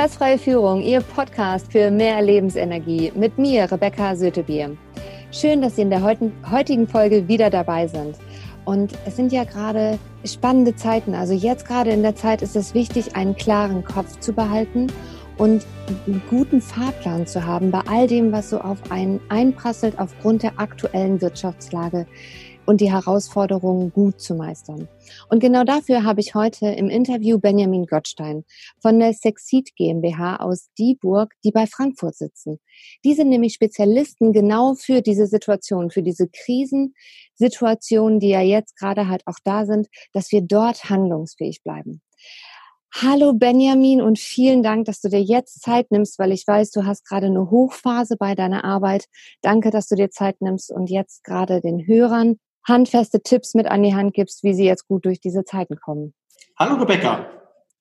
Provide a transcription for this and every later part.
Stressfreie Führung, Ihr Podcast für mehr Lebensenergie mit mir, Rebecca Sötebier. Schön, dass Sie in der heutigen Folge wieder dabei sind. Und es sind ja gerade spannende Zeiten. Also jetzt gerade in der Zeit ist es wichtig, einen klaren Kopf zu behalten und einen guten Fahrplan zu haben bei all dem, was so auf einen einprasselt aufgrund der aktuellen Wirtschaftslage und die Herausforderungen gut zu meistern. Und genau dafür habe ich heute im Interview Benjamin Gottstein von der Sexit GmbH aus Dieburg, die bei Frankfurt sitzen. Die sind nämlich Spezialisten genau für diese Situation, für diese Krisensituationen, die ja jetzt gerade halt auch da sind, dass wir dort handlungsfähig bleiben. Hallo Benjamin und vielen Dank, dass du dir jetzt Zeit nimmst, weil ich weiß, du hast gerade eine Hochphase bei deiner Arbeit. Danke, dass du dir Zeit nimmst und jetzt gerade den Hörern handfeste Tipps mit an die Hand gibst, wie sie jetzt gut durch diese Zeiten kommen. Hallo Rebecca.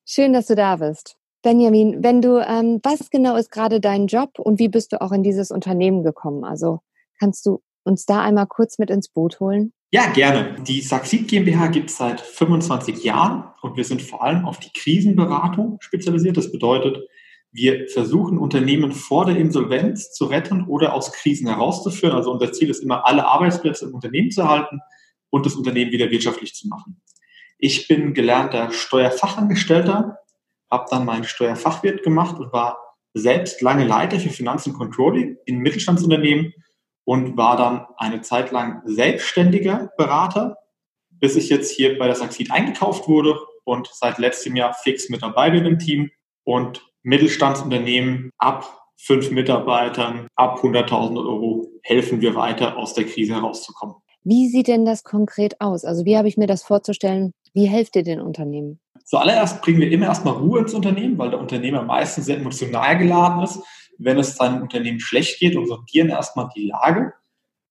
Schön, dass du da bist. Benjamin, wenn du, ähm, was genau ist gerade dein Job und wie bist du auch in dieses Unternehmen gekommen? Also kannst du uns da einmal kurz mit ins Boot holen? Ja, gerne. Die Saxid GmbH gibt es seit 25 Jahren und wir sind vor allem auf die Krisenberatung spezialisiert. Das bedeutet, wir versuchen Unternehmen vor der Insolvenz zu retten oder aus Krisen herauszuführen. Also unser Ziel ist immer, alle Arbeitsplätze im Unternehmen zu erhalten und das Unternehmen wieder wirtschaftlich zu machen. Ich bin gelernter Steuerfachangestellter, habe dann meinen Steuerfachwirt gemacht und war selbst lange Leiter für Finanzen Controlling in Mittelstandsunternehmen und war dann eine Zeit lang selbstständiger Berater, bis ich jetzt hier bei der Saxid eingekauft wurde und seit letztem Jahr fix mit dabei bin im Team und Mittelstandsunternehmen ab fünf Mitarbeitern, ab 100.000 Euro helfen wir weiter, aus der Krise herauszukommen. Wie sieht denn das konkret aus? Also wie habe ich mir das vorzustellen? Wie helft ihr den Unternehmen? Zuallererst bringen wir immer erstmal Ruhe ins Unternehmen, weil der Unternehmer meistens sehr emotional geladen ist, wenn es seinem Unternehmen schlecht geht und sortieren erstmal die Lage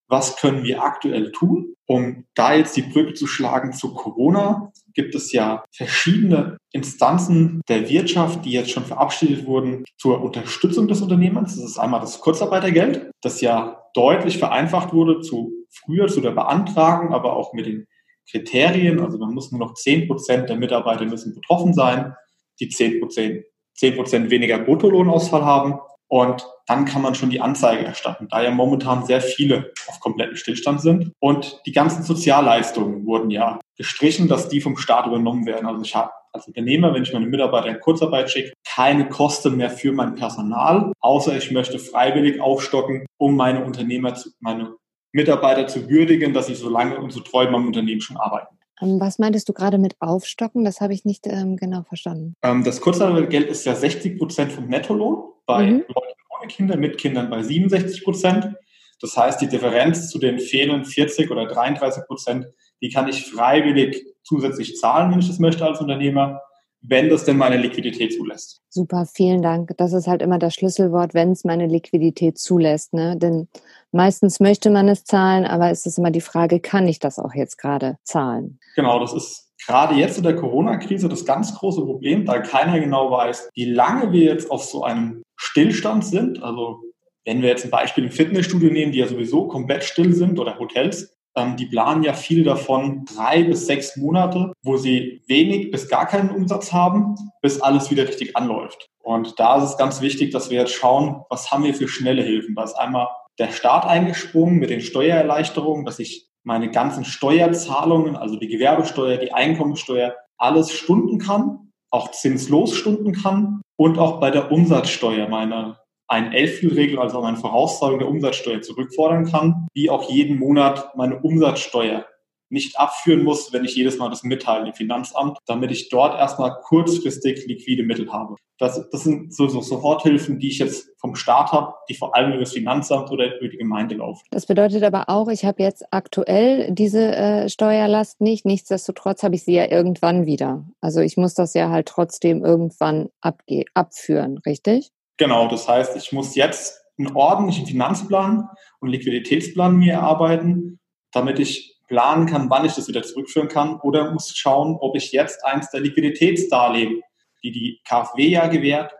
was können wir aktuell tun? Um da jetzt die Brücke zu schlagen zu Corona, gibt es ja verschiedene Instanzen der Wirtschaft, die jetzt schon verabschiedet wurden zur Unterstützung des Unternehmens. Das ist einmal das Kurzarbeitergeld, das ja deutlich vereinfacht wurde zu früher zu der Beantragung, aber auch mit den Kriterien. Also man muss nur noch 10 Prozent der Mitarbeiter müssen betroffen sein, die 10 Prozent 10 Prozent weniger Bruttolohnausfall haben. Und dann kann man schon die Anzeige erstatten, da ja momentan sehr viele auf kompletten Stillstand sind. Und die ganzen Sozialleistungen wurden ja gestrichen, dass die vom Staat übernommen werden. Also ich habe als Unternehmer, wenn ich meine Mitarbeiter in Kurzarbeit schicke, keine Kosten mehr für mein Personal, außer ich möchte freiwillig aufstocken, um meine Unternehmer, zu, meine Mitarbeiter zu würdigen, dass sie so lange und so treu beim Unternehmen schon arbeiten. Ähm, was meintest du gerade mit Aufstocken? Das habe ich nicht ähm, genau verstanden. Ähm, das Kurzarbeitergeld ist ja 60 Prozent vom Nettolohn bei mhm. Leuten ohne Kinder, mit Kindern bei 67 Prozent. Das heißt, die Differenz zu den fehlenden 40 oder 33 Prozent, die kann ich freiwillig zusätzlich zahlen, wenn ich das möchte als Unternehmer, wenn das denn meine Liquidität zulässt. Super, vielen Dank. Das ist halt immer das Schlüsselwort, wenn es meine Liquidität zulässt. Ne? Denn meistens möchte man es zahlen, aber es ist immer die Frage, kann ich das auch jetzt gerade zahlen? Genau, das ist gerade jetzt in der Corona-Krise das ganz große Problem, da keiner genau weiß, wie lange wir jetzt auf so einem Stillstand sind. Also wenn wir jetzt ein Beispiel im Fitnessstudio nehmen, die ja sowieso komplett still sind oder Hotels, ähm, die planen ja viel davon drei bis sechs Monate, wo sie wenig bis gar keinen Umsatz haben, bis alles wieder richtig anläuft. Und da ist es ganz wichtig, dass wir jetzt schauen, was haben wir für schnelle Hilfen. Da ist einmal der Staat eingesprungen mit den Steuererleichterungen, dass ich meine ganzen Steuerzahlungen, also die Gewerbesteuer, die Einkommensteuer, alles stunden kann, auch zinslos stunden kann und auch bei der Umsatzsteuer meine ein Elftelregel, also meine Vorauszahlung der Umsatzsteuer zurückfordern kann, wie auch jeden Monat meine Umsatzsteuer nicht abführen muss, wenn ich jedes Mal das mitteile im Finanzamt, damit ich dort erstmal kurzfristig liquide Mittel habe. Das, das sind so, so Soforthilfen, die ich jetzt vom Staat habe, die vor allem über das Finanzamt oder über die Gemeinde laufen. Das bedeutet aber auch, ich habe jetzt aktuell diese äh, Steuerlast nicht. Nichtsdestotrotz habe ich sie ja irgendwann wieder. Also ich muss das ja halt trotzdem irgendwann abge abführen, richtig? Genau, das heißt, ich muss jetzt einen ordentlichen Finanzplan und Liquiditätsplan mir erarbeiten, damit ich planen kann, wann ich das wieder zurückführen kann oder muss schauen, ob ich jetzt eins der Liquiditätsdarlehen, die die KfW ja gewährt,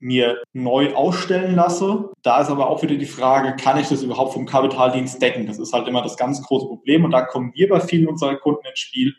mir neu ausstellen lasse. Da ist aber auch wieder die Frage, kann ich das überhaupt vom Kapitaldienst decken? Das ist halt immer das ganz große Problem und da kommen wir bei vielen unserer Kunden ins Spiel,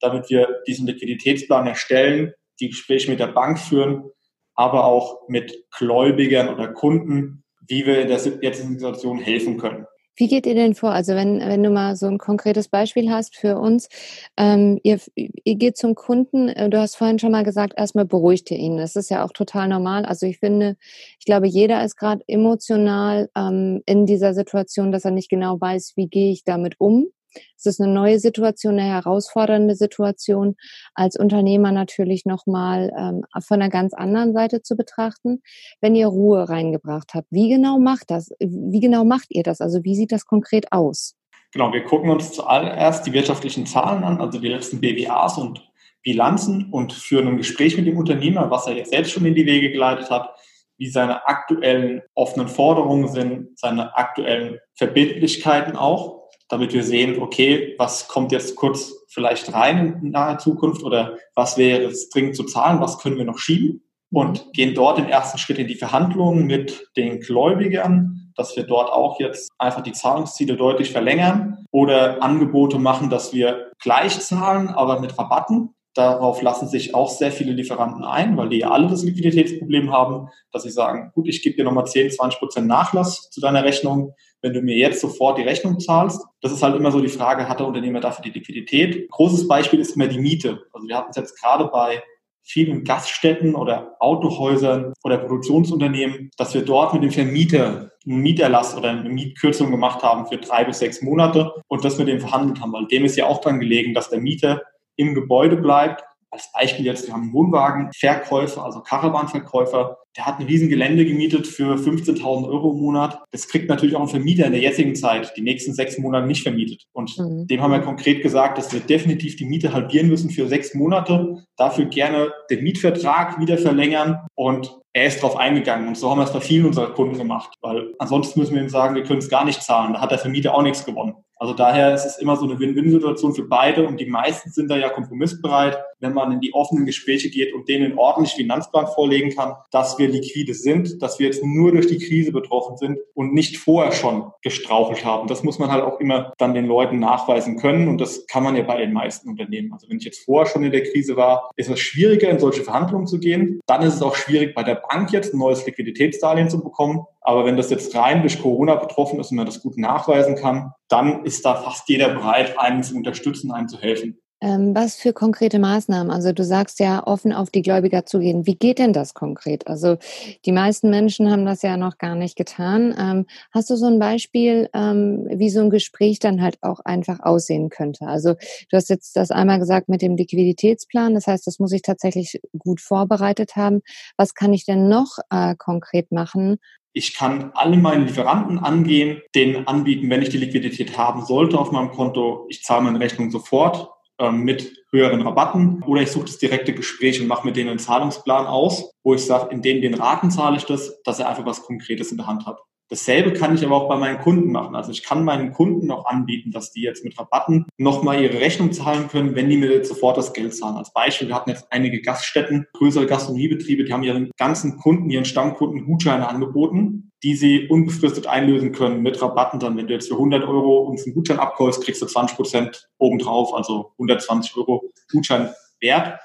damit wir diesen Liquiditätsplan erstellen, die Gespräche mit der Bank führen, aber auch mit Gläubigern oder Kunden, wie wir in der jetzigen Situation helfen können. Wie geht ihr denn vor? Also wenn, wenn du mal so ein konkretes Beispiel hast für uns, ähm, ihr, ihr geht zum Kunden, äh, du hast vorhin schon mal gesagt, erstmal beruhigt ihr ihn. Das ist ja auch total normal. Also ich finde, ich glaube, jeder ist gerade emotional ähm, in dieser Situation, dass er nicht genau weiß, wie gehe ich damit um. Es ist eine neue Situation, eine herausfordernde Situation, als Unternehmer natürlich nochmal ähm, von einer ganz anderen Seite zu betrachten. Wenn ihr Ruhe reingebracht habt, wie genau macht das? Wie genau macht ihr das? Also wie sieht das konkret aus? Genau, wir gucken uns zuallererst die wirtschaftlichen Zahlen an, also die letzten BWAs und Bilanzen und führen ein Gespräch mit dem Unternehmer, was er jetzt selbst schon in die Wege geleitet hat, wie seine aktuellen offenen Forderungen sind, seine aktuellen Verbindlichkeiten auch damit wir sehen, okay, was kommt jetzt kurz vielleicht rein in naher Zukunft oder was wäre jetzt dringend zu zahlen, was können wir noch schieben und gehen dort im ersten Schritt in die Verhandlungen mit den Gläubigern, dass wir dort auch jetzt einfach die Zahlungsziele deutlich verlängern oder Angebote machen, dass wir gleich zahlen, aber mit Rabatten. Darauf lassen sich auch sehr viele Lieferanten ein, weil die ja alle das Liquiditätsproblem haben, dass sie sagen, gut, ich gebe dir nochmal 10, 20 Prozent Nachlass zu deiner Rechnung wenn du mir jetzt sofort die Rechnung zahlst. Das ist halt immer so die Frage, hat der Unternehmer dafür die Liquidität? Großes Beispiel ist immer die Miete. Also wir hatten es jetzt gerade bei vielen Gaststätten oder Autohäusern oder Produktionsunternehmen, dass wir dort mit dem Vermieter einen Mieterlass oder eine Mietkürzung gemacht haben für drei bis sechs Monate und das mit dem verhandelt haben, weil dem ist ja auch dran gelegen, dass der Mieter im Gebäude bleibt als Beispiel jetzt, wir haben einen Wohnwagenverkäufer, also Caravanverkäufer, der hat ein riesen Gelände gemietet für 15.000 Euro im Monat. Das kriegt natürlich auch ein Vermieter in der jetzigen Zeit die nächsten sechs Monate nicht vermietet. Und mhm. dem haben wir konkret gesagt, dass wir definitiv die Miete halbieren müssen für sechs Monate, dafür gerne den Mietvertrag wieder verlängern und er ist darauf eingegangen. Und so haben wir es bei vielen unserer Kunden gemacht. Weil ansonsten müssen wir ihm sagen, wir können es gar nicht zahlen. Da hat der Vermieter auch nichts gewonnen. Also daher ist es immer so eine Win-Win-Situation für beide und die meisten sind da ja kompromissbereit, wenn man in die offenen Gespräche geht und denen einen ordentlichen Finanzplan vorlegen kann, dass wir liquide sind, dass wir jetzt nur durch die Krise betroffen sind und nicht vorher schon gestrauchelt haben. Das muss man halt auch immer dann den Leuten nachweisen können und das kann man ja bei den meisten Unternehmen. Also wenn ich jetzt vorher schon in der Krise war, ist es schwieriger, in solche Verhandlungen zu gehen. Dann ist es auch schwierig, bei der Bank jetzt ein neues Liquiditätsdarlehen zu bekommen. Aber wenn das jetzt rein durch Corona betroffen ist und man das gut nachweisen kann, dann ist da fast jeder bereit, einen zu unterstützen, einen zu helfen. Ähm, was für konkrete Maßnahmen? Also du sagst ja, offen auf die Gläubiger zugehen. Wie geht denn das konkret? Also die meisten Menschen haben das ja noch gar nicht getan. Ähm, hast du so ein Beispiel, ähm, wie so ein Gespräch dann halt auch einfach aussehen könnte? Also du hast jetzt das einmal gesagt mit dem Liquiditätsplan. Das heißt, das muss ich tatsächlich gut vorbereitet haben. Was kann ich denn noch äh, konkret machen, ich kann alle meine Lieferanten angehen, denen anbieten, wenn ich die Liquidität haben sollte auf meinem Konto, ich zahle meine Rechnung sofort ähm, mit höheren Rabatten oder ich suche das direkte Gespräch und mache mit denen einen Zahlungsplan aus, wo ich sage, in den, den Raten zahle ich das, dass er einfach was Konkretes in der Hand hat. Dasselbe kann ich aber auch bei meinen Kunden machen. Also ich kann meinen Kunden auch anbieten, dass die jetzt mit Rabatten nochmal ihre Rechnung zahlen können, wenn die mir sofort das Geld zahlen. Als Beispiel, wir hatten jetzt einige Gaststätten, größere Gastronomiebetriebe, die haben ihren ganzen Kunden, ihren Stammkunden Gutscheine angeboten, die sie unbefristet einlösen können mit Rabatten. Dann, wenn du jetzt für 100 Euro uns einen Gutschein abkaufst, kriegst du 20 Prozent obendrauf, also 120 Euro Gutschein wert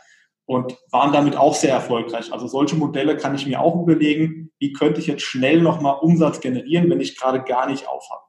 und waren damit auch sehr erfolgreich. Also solche Modelle kann ich mir auch überlegen, wie könnte ich jetzt schnell nochmal Umsatz generieren, wenn ich gerade gar nicht aufhabe.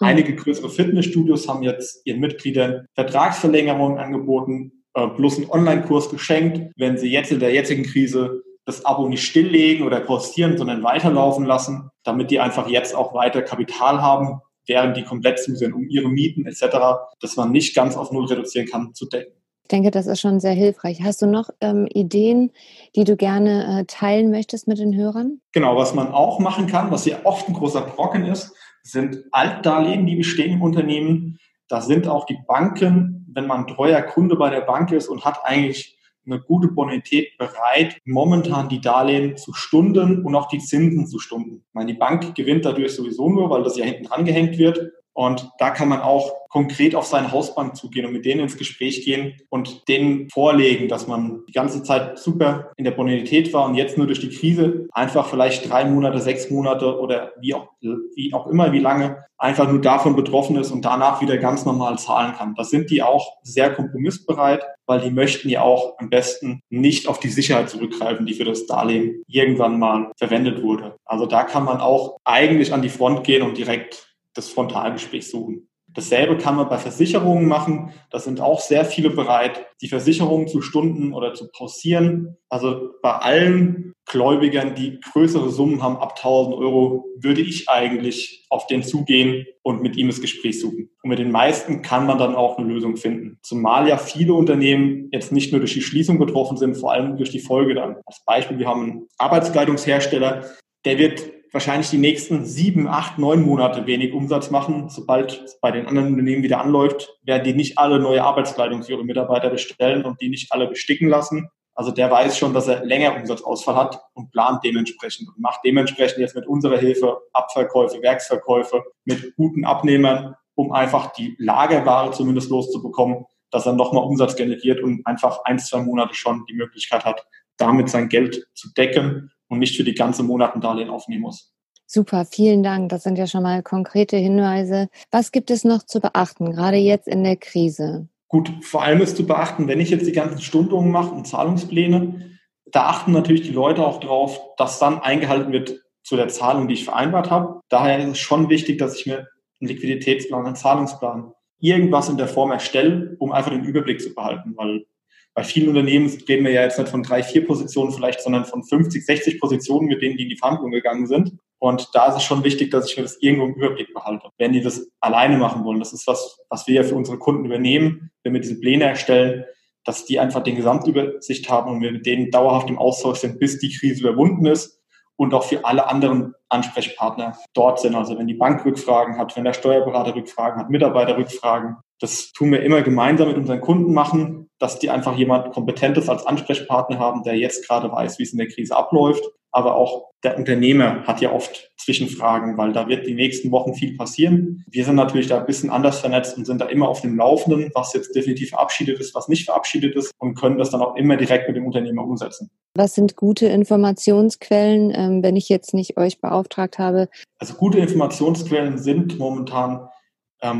Mhm. Einige größere Fitnessstudios haben jetzt ihren Mitgliedern Vertragsverlängerungen angeboten, äh, plus einen Online-Kurs geschenkt, wenn sie jetzt in der jetzigen Krise das Abo nicht stilllegen oder pausieren, sondern weiterlaufen lassen, damit die einfach jetzt auch weiter Kapital haben, während die komplett zu sind, um ihre Mieten etc., dass man nicht ganz auf Null reduzieren kann, zu decken. Ich denke, das ist schon sehr hilfreich. Hast du noch ähm, Ideen, die du gerne äh, teilen möchtest mit den Hörern? Genau, was man auch machen kann, was ja oft ein großer Brocken ist, sind Altdarlehen, die bestehen im Unternehmen. Da sind auch die Banken, wenn man treuer Kunde bei der Bank ist und hat eigentlich eine gute Bonität bereit, momentan die Darlehen zu stunden und auch die Zinsen zu stunden. Ich meine, die Bank gewinnt dadurch sowieso nur, weil das ja hinten dran gehängt wird. Und da kann man auch konkret auf seine Hausbank zugehen und mit denen ins Gespräch gehen und denen vorlegen, dass man die ganze Zeit super in der Bonität war und jetzt nur durch die Krise einfach vielleicht drei Monate, sechs Monate oder wie auch, wie auch immer, wie lange einfach nur davon betroffen ist und danach wieder ganz normal zahlen kann. Das sind die auch sehr kompromissbereit, weil die möchten ja auch am besten nicht auf die Sicherheit zurückgreifen, die für das Darlehen irgendwann mal verwendet wurde. Also da kann man auch eigentlich an die Front gehen und direkt das Frontalgespräch suchen. Dasselbe kann man bei Versicherungen machen. Da sind auch sehr viele bereit, die Versicherungen zu stunden oder zu pausieren. Also bei allen Gläubigern, die größere Summen haben, ab 1000 Euro, würde ich eigentlich auf den zugehen und mit ihm das Gespräch suchen. Und mit den meisten kann man dann auch eine Lösung finden. Zumal ja viele Unternehmen jetzt nicht nur durch die Schließung betroffen sind, vor allem durch die Folge dann. Als Beispiel, wir haben einen Arbeitskleidungshersteller, der wird wahrscheinlich die nächsten sieben, acht, neun Monate wenig Umsatz machen. Sobald es bei den anderen Unternehmen wieder anläuft, werden die nicht alle neue Arbeitskleidung für ihre Mitarbeiter bestellen und die nicht alle besticken lassen. Also der weiß schon, dass er länger Umsatzausfall hat und plant dementsprechend und macht dementsprechend jetzt mit unserer Hilfe Abverkäufe, Werksverkäufe mit guten Abnehmern, um einfach die Lagerware zumindest loszubekommen, dass er nochmal Umsatz generiert und einfach ein, zwei Monate schon die Möglichkeit hat, damit sein Geld zu decken und nicht für die ganze Monate ein Darlehen aufnehmen muss. Super, vielen Dank. Das sind ja schon mal konkrete Hinweise. Was gibt es noch zu beachten, gerade jetzt in der Krise? Gut, vor allem ist zu beachten, wenn ich jetzt die ganzen Stundungen mache und Zahlungspläne, da achten natürlich die Leute auch drauf, dass dann eingehalten wird zu der Zahlung, die ich vereinbart habe. Daher ist es schon wichtig, dass ich mir einen Liquiditätsplan, einen Zahlungsplan, irgendwas in der Form erstelle, um einfach den Überblick zu behalten, weil bei vielen Unternehmen reden wir ja jetzt nicht von drei, vier Positionen vielleicht, sondern von 50, 60 Positionen, mit denen die in die Verhandlung gegangen sind. Und da ist es schon wichtig, dass ich mir das irgendwo im Überblick behalte. Wenn die das alleine machen wollen, das ist was, was wir ja für unsere Kunden übernehmen, wenn wir diese Pläne erstellen, dass die einfach den Gesamtübersicht haben und wir mit denen dauerhaft im Austausch sind, bis die Krise überwunden ist und auch für alle anderen Ansprechpartner dort sind. Also wenn die Bank Rückfragen hat, wenn der Steuerberater Rückfragen hat, Mitarbeiter Rückfragen. Das tun wir immer gemeinsam mit unseren Kunden machen, dass die einfach jemand Kompetentes als Ansprechpartner haben, der jetzt gerade weiß, wie es in der Krise abläuft. Aber auch der Unternehmer hat ja oft Zwischenfragen, weil da wird die nächsten Wochen viel passieren. Wir sind natürlich da ein bisschen anders vernetzt und sind da immer auf dem Laufenden, was jetzt definitiv verabschiedet ist, was nicht verabschiedet ist und können das dann auch immer direkt mit dem Unternehmer umsetzen. Was sind gute Informationsquellen, ähm, wenn ich jetzt nicht euch beauftragt habe? Also gute Informationsquellen sind momentan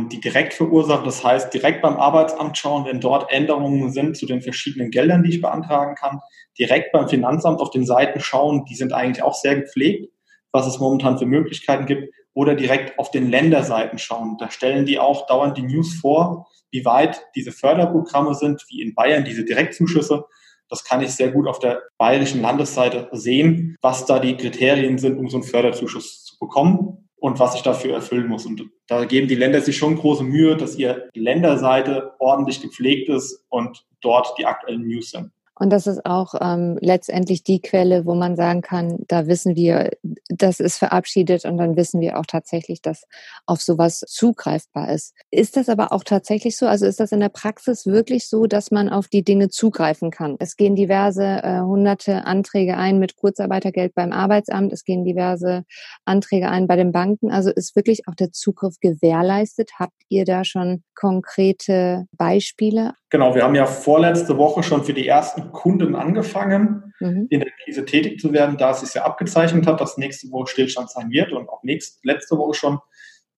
die direkt verursachen. Das heißt, direkt beim Arbeitsamt schauen, wenn dort Änderungen sind zu den verschiedenen Geldern, die ich beantragen kann. Direkt beim Finanzamt auf den Seiten schauen, die sind eigentlich auch sehr gepflegt, was es momentan für Möglichkeiten gibt. Oder direkt auf den Länderseiten schauen. Da stellen die auch dauernd die News vor, wie weit diese Förderprogramme sind, wie in Bayern diese Direktzuschüsse das kann ich sehr gut auf der bayerischen Landesseite sehen, was da die Kriterien sind, um so einen Förderzuschuss zu bekommen und was ich dafür erfüllen muss. Und da geben die Länder sich schon große Mühe, dass ihre Länderseite ordentlich gepflegt ist und dort die aktuellen News sind. Und das ist auch ähm, letztendlich die Quelle, wo man sagen kann, da wissen wir, das ist verabschiedet und dann wissen wir auch tatsächlich, dass auf sowas zugreifbar ist. Ist das aber auch tatsächlich so? Also ist das in der Praxis wirklich so, dass man auf die Dinge zugreifen kann? Es gehen diverse äh, hunderte Anträge ein mit Kurzarbeitergeld beim Arbeitsamt, es gehen diverse Anträge ein bei den Banken. Also ist wirklich auch der Zugriff gewährleistet? Habt ihr da schon konkrete Beispiele? Genau, wir haben ja vorletzte Woche schon für die ersten Kunden angefangen, mhm. in der Krise tätig zu werden, da es sich ja abgezeichnet hat, dass nächste Woche Stillstand sein wird und auch nächste, letzte Woche schon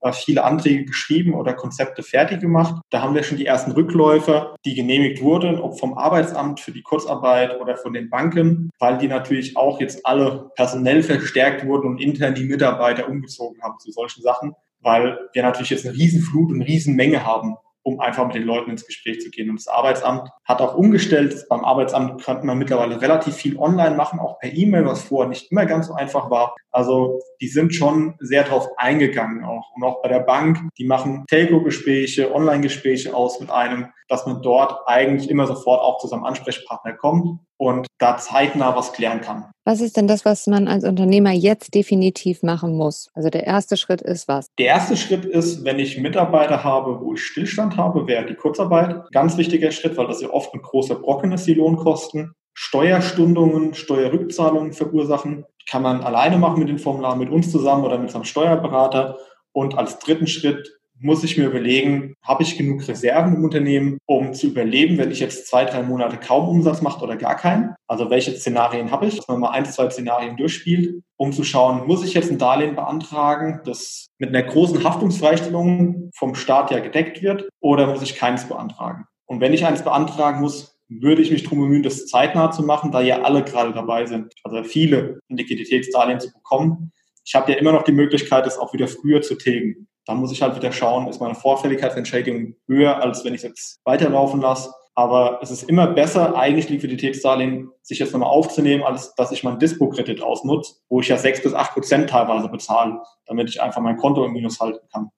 äh, viele Anträge geschrieben oder Konzepte fertig gemacht. Da haben wir schon die ersten Rückläufer, die genehmigt wurden, ob vom Arbeitsamt für die Kurzarbeit oder von den Banken, weil die natürlich auch jetzt alle personell verstärkt wurden und intern die Mitarbeiter umgezogen haben zu solchen Sachen, weil wir natürlich jetzt eine Riesenflut und eine Riesenmenge haben um einfach mit den Leuten ins Gespräch zu gehen. Und das Arbeitsamt hat auch umgestellt. Beim Arbeitsamt könnte man mittlerweile relativ viel online machen, auch per E-Mail, was vorher nicht immer ganz so einfach war. Also die sind schon sehr darauf eingegangen auch. Und auch bei der Bank, die machen Telco-Gespräche, Online-Gespräche aus mit einem, dass man dort eigentlich immer sofort auch zu seinem Ansprechpartner kommt und da zeitnah was klären kann. Was ist denn das, was man als Unternehmer jetzt definitiv machen muss? Also der erste Schritt ist was? Der erste Schritt ist, wenn ich Mitarbeiter habe, wo ich Stillstand habe, wäre die Kurzarbeit. Ganz wichtiger Schritt, weil das ja oft ein großer Brocken ist, die Lohnkosten. Steuerstundungen, Steuerrückzahlungen verursachen. Kann man alleine machen mit den Formularen, mit uns zusammen oder mit seinem Steuerberater. Und als dritten Schritt muss ich mir überlegen, habe ich genug Reserven im Unternehmen, um zu überleben, wenn ich jetzt zwei, drei Monate kaum Umsatz mache oder gar keinen? Also welche Szenarien habe ich, dass man mal ein, zwei Szenarien durchspielt, um zu schauen, muss ich jetzt ein Darlehen beantragen, das mit einer großen Haftungsfreistellung vom Staat ja gedeckt wird, oder muss ich keines beantragen? Und wenn ich eins beantragen muss, würde ich mich darum bemühen, das zeitnah zu machen, da ja alle gerade dabei sind, also viele ein Liquiditätsdarlehen zu bekommen. Ich habe ja immer noch die Möglichkeit, das auch wieder früher zu tilgen. Da muss ich halt wieder schauen, ist meine Vorfälligkeitsentschädigung höher, als wenn ich es jetzt weiterlaufen lasse. Aber es ist immer besser, eigentlich Liquiditätsdarlehen sich jetzt nochmal aufzunehmen, als dass ich meinen Dispo-Kredit ausnutze, wo ich ja sechs bis acht Prozent teilweise bezahle, damit ich einfach mein Konto im Minus halten kann.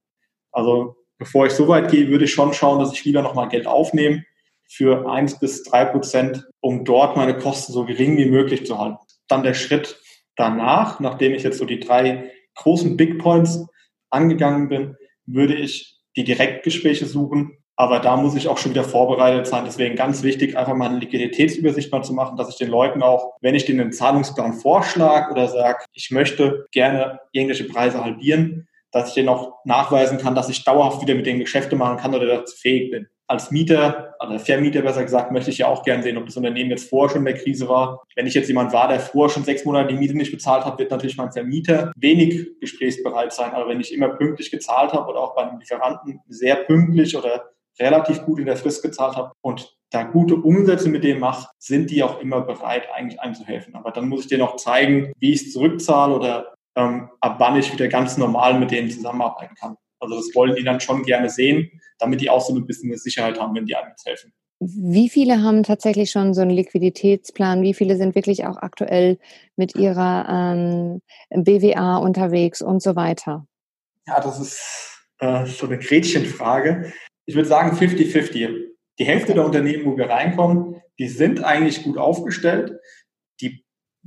Also bevor ich so weit gehe, würde ich schon schauen, dass ich lieber nochmal Geld aufnehme für eins bis drei Prozent, um dort meine Kosten so gering wie möglich zu halten. Dann der Schritt danach, nachdem ich jetzt so die drei großen Big Points angegangen bin, würde ich die Direktgespräche suchen. Aber da muss ich auch schon wieder vorbereitet sein. Deswegen ganz wichtig, einfach mal eine Liquiditätsübersicht mal zu machen, dass ich den Leuten auch, wenn ich denen einen Zahlungsplan vorschlage oder sage, ich möchte gerne irgendwelche Preise halbieren, dass ich denen auch nachweisen kann, dass ich dauerhaft wieder mit denen Geschäfte machen kann oder dazu fähig bin als Mieter, also Vermieter besser gesagt, möchte ich ja auch gern sehen, ob das Unternehmen jetzt vorher schon in der Krise war. Wenn ich jetzt jemand war, der vorher schon sechs Monate die Miete nicht bezahlt hat, wird natürlich mein Vermieter wenig gesprächsbereit sein. Aber wenn ich immer pünktlich gezahlt habe oder auch bei einem Lieferanten sehr pünktlich oder relativ gut in der Frist gezahlt habe und da gute Umsätze mit dem mache, sind die auch immer bereit, eigentlich einzuhelfen. Aber dann muss ich denen auch zeigen, wie ich es zurückzahle oder ähm, ab wann ich wieder ganz normal mit denen zusammenarbeiten kann. Also das wollen die dann schon gerne sehen, damit die auch so ein bisschen eine Sicherheit haben, wenn die einem jetzt helfen. Wie viele haben tatsächlich schon so einen Liquiditätsplan? Wie viele sind wirklich auch aktuell mit ihrer ähm, BWA unterwegs und so weiter? Ja, das ist äh, so eine Gretchenfrage. Ich würde sagen 50-50. Die Hälfte der Unternehmen, wo wir reinkommen, die sind eigentlich gut aufgestellt.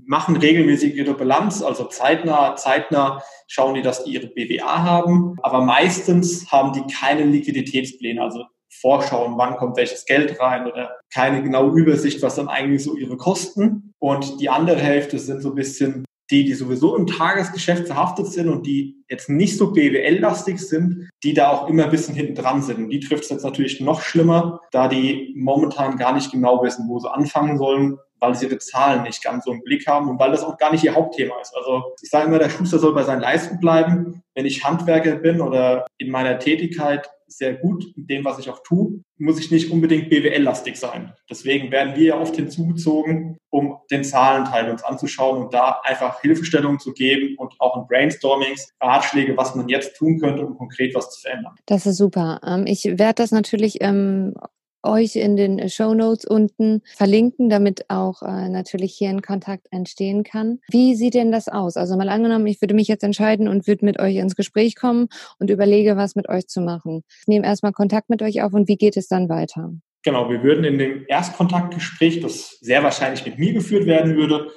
Machen regelmäßig ihre Bilanz, also zeitnah, zeitnah schauen die, dass die ihre BWA haben. Aber meistens haben die keine Liquiditätspläne, also vorschauen, wann kommt welches Geld rein oder keine genaue Übersicht, was dann eigentlich so ihre Kosten. Und die andere Hälfte sind so ein bisschen die, die sowieso im Tagesgeschäft verhaftet sind und die jetzt nicht so BWL-lastig sind, die da auch immer ein bisschen hinten dran sind. Und die trifft es jetzt natürlich noch schlimmer, da die momentan gar nicht genau wissen, wo sie anfangen sollen, weil sie ihre Zahlen nicht ganz so im Blick haben und weil das auch gar nicht ihr Hauptthema ist. Also ich sage immer, der Schuster soll bei seinen Leisten bleiben. Wenn ich Handwerker bin oder in meiner Tätigkeit sehr gut in dem, was ich auch tue, muss ich nicht unbedingt BWL-lastig sein. Deswegen werden wir ja oft hinzugezogen, um den Zahlenteil uns anzuschauen und da einfach Hilfestellungen zu geben und auch in Brainstormings Ratschläge, was man jetzt tun könnte, um konkret was zu verändern. Das ist super. Ähm, ich werde das natürlich ähm, euch in den äh, Show Notes unten verlinken, damit auch äh, natürlich hier ein Kontakt entstehen kann. Wie sieht denn das aus? Also mal angenommen, ich würde mich jetzt entscheiden und würde mit euch ins Gespräch kommen und überlege, was mit euch zu machen. Ich nehme erstmal Kontakt mit euch auf und wie geht es dann weiter? Genau, wir würden in dem Erstkontaktgespräch, das sehr wahrscheinlich mit mir geführt werden würde,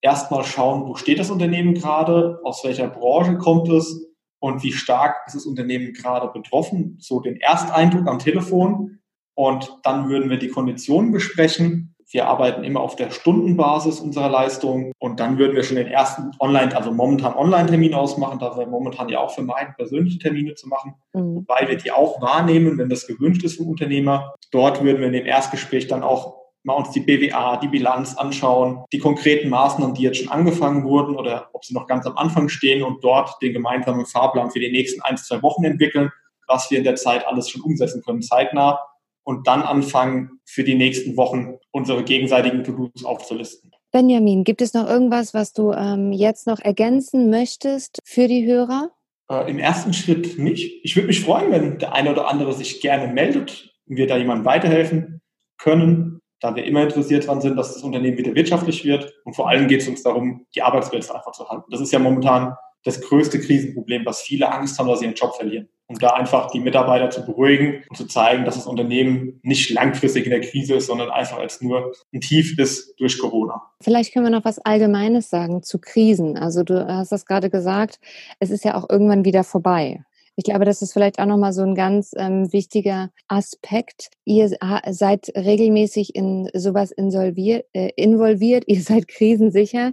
erstmal schauen, wo steht das Unternehmen gerade, aus welcher Branche kommt es und wie stark ist das Unternehmen gerade betroffen. So den Ersteindruck am Telefon und dann würden wir die Konditionen besprechen. Wir arbeiten immer auf der Stundenbasis unserer Leistung und dann würden wir schon den ersten Online, also momentan Online-Termin ausmachen, da wir momentan ja auch vermeiden, persönliche Termine zu machen, mhm. wobei wir die auch wahrnehmen, wenn das gewünscht ist vom Unternehmer. Dort würden wir in dem Erstgespräch dann auch mal uns die BWA, die Bilanz anschauen, die konkreten Maßnahmen, die jetzt schon angefangen wurden oder ob sie noch ganz am Anfang stehen und dort den gemeinsamen Fahrplan für die nächsten ein, zwei Wochen entwickeln, was wir in der Zeit alles schon umsetzen können, zeitnah und dann anfangen, für die nächsten Wochen unsere gegenseitigen To-Dos aufzulisten. Benjamin, gibt es noch irgendwas, was du ähm, jetzt noch ergänzen möchtest für die Hörer? Äh, Im ersten Schritt nicht. Ich würde mich freuen, wenn der eine oder andere sich gerne meldet und wir da jemandem weiterhelfen können, da wir immer interessiert daran sind, dass das Unternehmen wieder wirtschaftlich wird. Und vor allem geht es uns darum, die Arbeitsplätze einfach zu halten. Das ist ja momentan das größte Krisenproblem, was viele Angst haben, dass sie ihren Job verlieren um da einfach die Mitarbeiter zu beruhigen und zu zeigen, dass das Unternehmen nicht langfristig in der Krise ist, sondern einfach als nur ein Tief ist durch Corona. Vielleicht können wir noch was Allgemeines sagen zu Krisen. Also du hast das gerade gesagt, es ist ja auch irgendwann wieder vorbei. Ich glaube, das ist vielleicht auch nochmal so ein ganz ähm, wichtiger Aspekt. Ihr seid regelmäßig in sowas insolviert, äh, involviert, ihr seid krisensicher.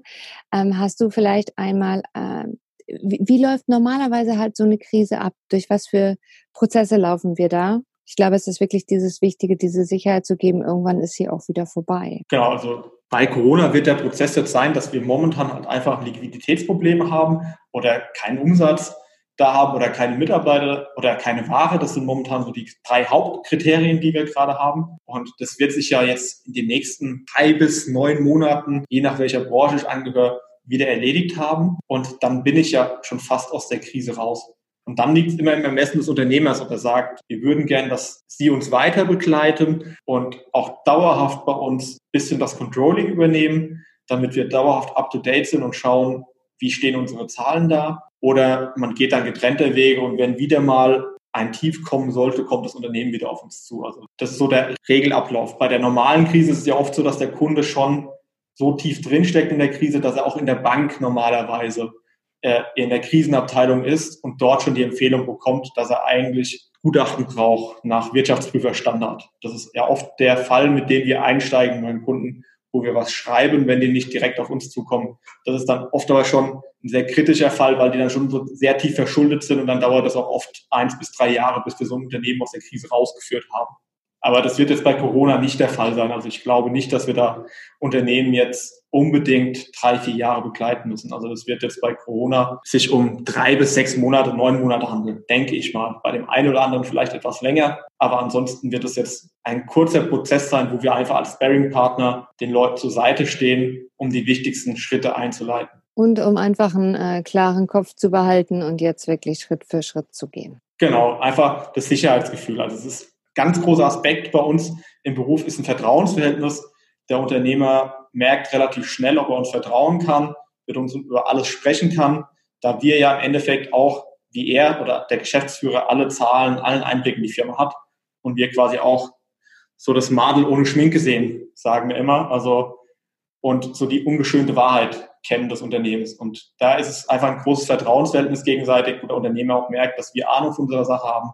Ähm, hast du vielleicht einmal äh, wie, wie läuft normalerweise halt so eine Krise ab? Durch was für Prozesse laufen wir da? Ich glaube, es ist wirklich dieses Wichtige, diese Sicherheit zu geben, irgendwann ist sie auch wieder vorbei. Genau, also bei Corona wird der Prozess jetzt sein, dass wir momentan halt einfach Liquiditätsprobleme haben oder keinen Umsatz da haben oder keine Mitarbeiter oder keine Ware. Das sind momentan so die drei Hauptkriterien, die wir gerade haben. Und das wird sich ja jetzt in den nächsten drei bis neun Monaten, je nach welcher Branche ich angehöre, wieder erledigt haben. Und dann bin ich ja schon fast aus der Krise raus. Und dann liegt es immer im Ermessen des Unternehmers, ob er sagt, wir würden gern, dass Sie uns weiter begleiten und auch dauerhaft bei uns ein bisschen das Controlling übernehmen, damit wir dauerhaft up-to-date sind und schauen, wie stehen unsere Zahlen da. Oder man geht dann getrennte Wege und wenn wieder mal ein Tief kommen sollte, kommt das Unternehmen wieder auf uns zu. Also das ist so der Regelablauf. Bei der normalen Krise ist es ja oft so, dass der Kunde schon so tief drinsteckt in der Krise, dass er auch in der Bank normalerweise äh, in der Krisenabteilung ist und dort schon die Empfehlung bekommt, dass er eigentlich Gutachten braucht nach Wirtschaftsprüferstandard. Das ist ja oft der Fall, mit dem wir einsteigen beim Kunden, wo wir was schreiben, wenn die nicht direkt auf uns zukommen. Das ist dann oft aber schon ein sehr kritischer Fall, weil die dann schon so sehr tief verschuldet sind und dann dauert das auch oft eins bis drei Jahre, bis wir so ein Unternehmen aus der Krise rausgeführt haben. Aber das wird jetzt bei Corona nicht der Fall sein. Also ich glaube nicht, dass wir da Unternehmen jetzt unbedingt drei, vier Jahre begleiten müssen. Also das wird jetzt bei Corona sich um drei bis sechs Monate, neun Monate handeln, denke ich mal. Bei dem einen oder anderen vielleicht etwas länger. Aber ansonsten wird es jetzt ein kurzer Prozess sein, wo wir einfach als Sparing-Partner den Leuten zur Seite stehen, um die wichtigsten Schritte einzuleiten. Und um einfach einen äh, klaren Kopf zu behalten und jetzt wirklich Schritt für Schritt zu gehen. Genau, einfach das Sicherheitsgefühl. Also es ist ganz großer Aspekt bei uns im Beruf ist ein Vertrauensverhältnis. Der Unternehmer merkt relativ schnell, ob er uns vertrauen kann, mit uns über alles sprechen kann, da wir ja im Endeffekt auch, wie er oder der Geschäftsführer, alle Zahlen, allen Einblick in die Firma hat und wir quasi auch so das Madel ohne Schminke sehen, sagen wir immer. Also, und so die ungeschönte Wahrheit kennen des Unternehmens. Und da ist es einfach ein großes Vertrauensverhältnis gegenseitig, wo der Unternehmer auch merkt, dass wir Ahnung von unserer Sache haben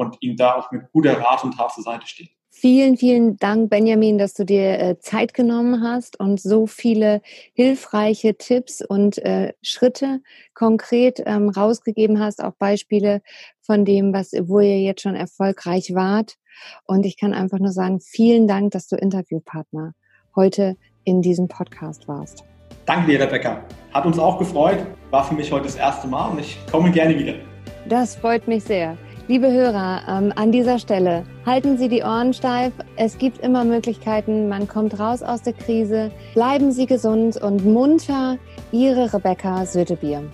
und ihm da auch mit guter Rat und Tat zur Seite stehen. Vielen, vielen Dank, Benjamin, dass du dir äh, Zeit genommen hast und so viele hilfreiche Tipps und äh, Schritte konkret ähm, rausgegeben hast, auch Beispiele von dem, was, wo ihr jetzt schon erfolgreich wart. Und ich kann einfach nur sagen, vielen Dank, dass du Interviewpartner heute in diesem Podcast warst. Danke dir, Rebecca. Hat uns auch gefreut. War für mich heute das erste Mal und ich komme gerne wieder. Das freut mich sehr. Liebe Hörer, ähm, an dieser Stelle halten Sie die Ohren steif. Es gibt immer Möglichkeiten. Man kommt raus aus der Krise. Bleiben Sie gesund und munter. Ihre Rebecca Sötebier.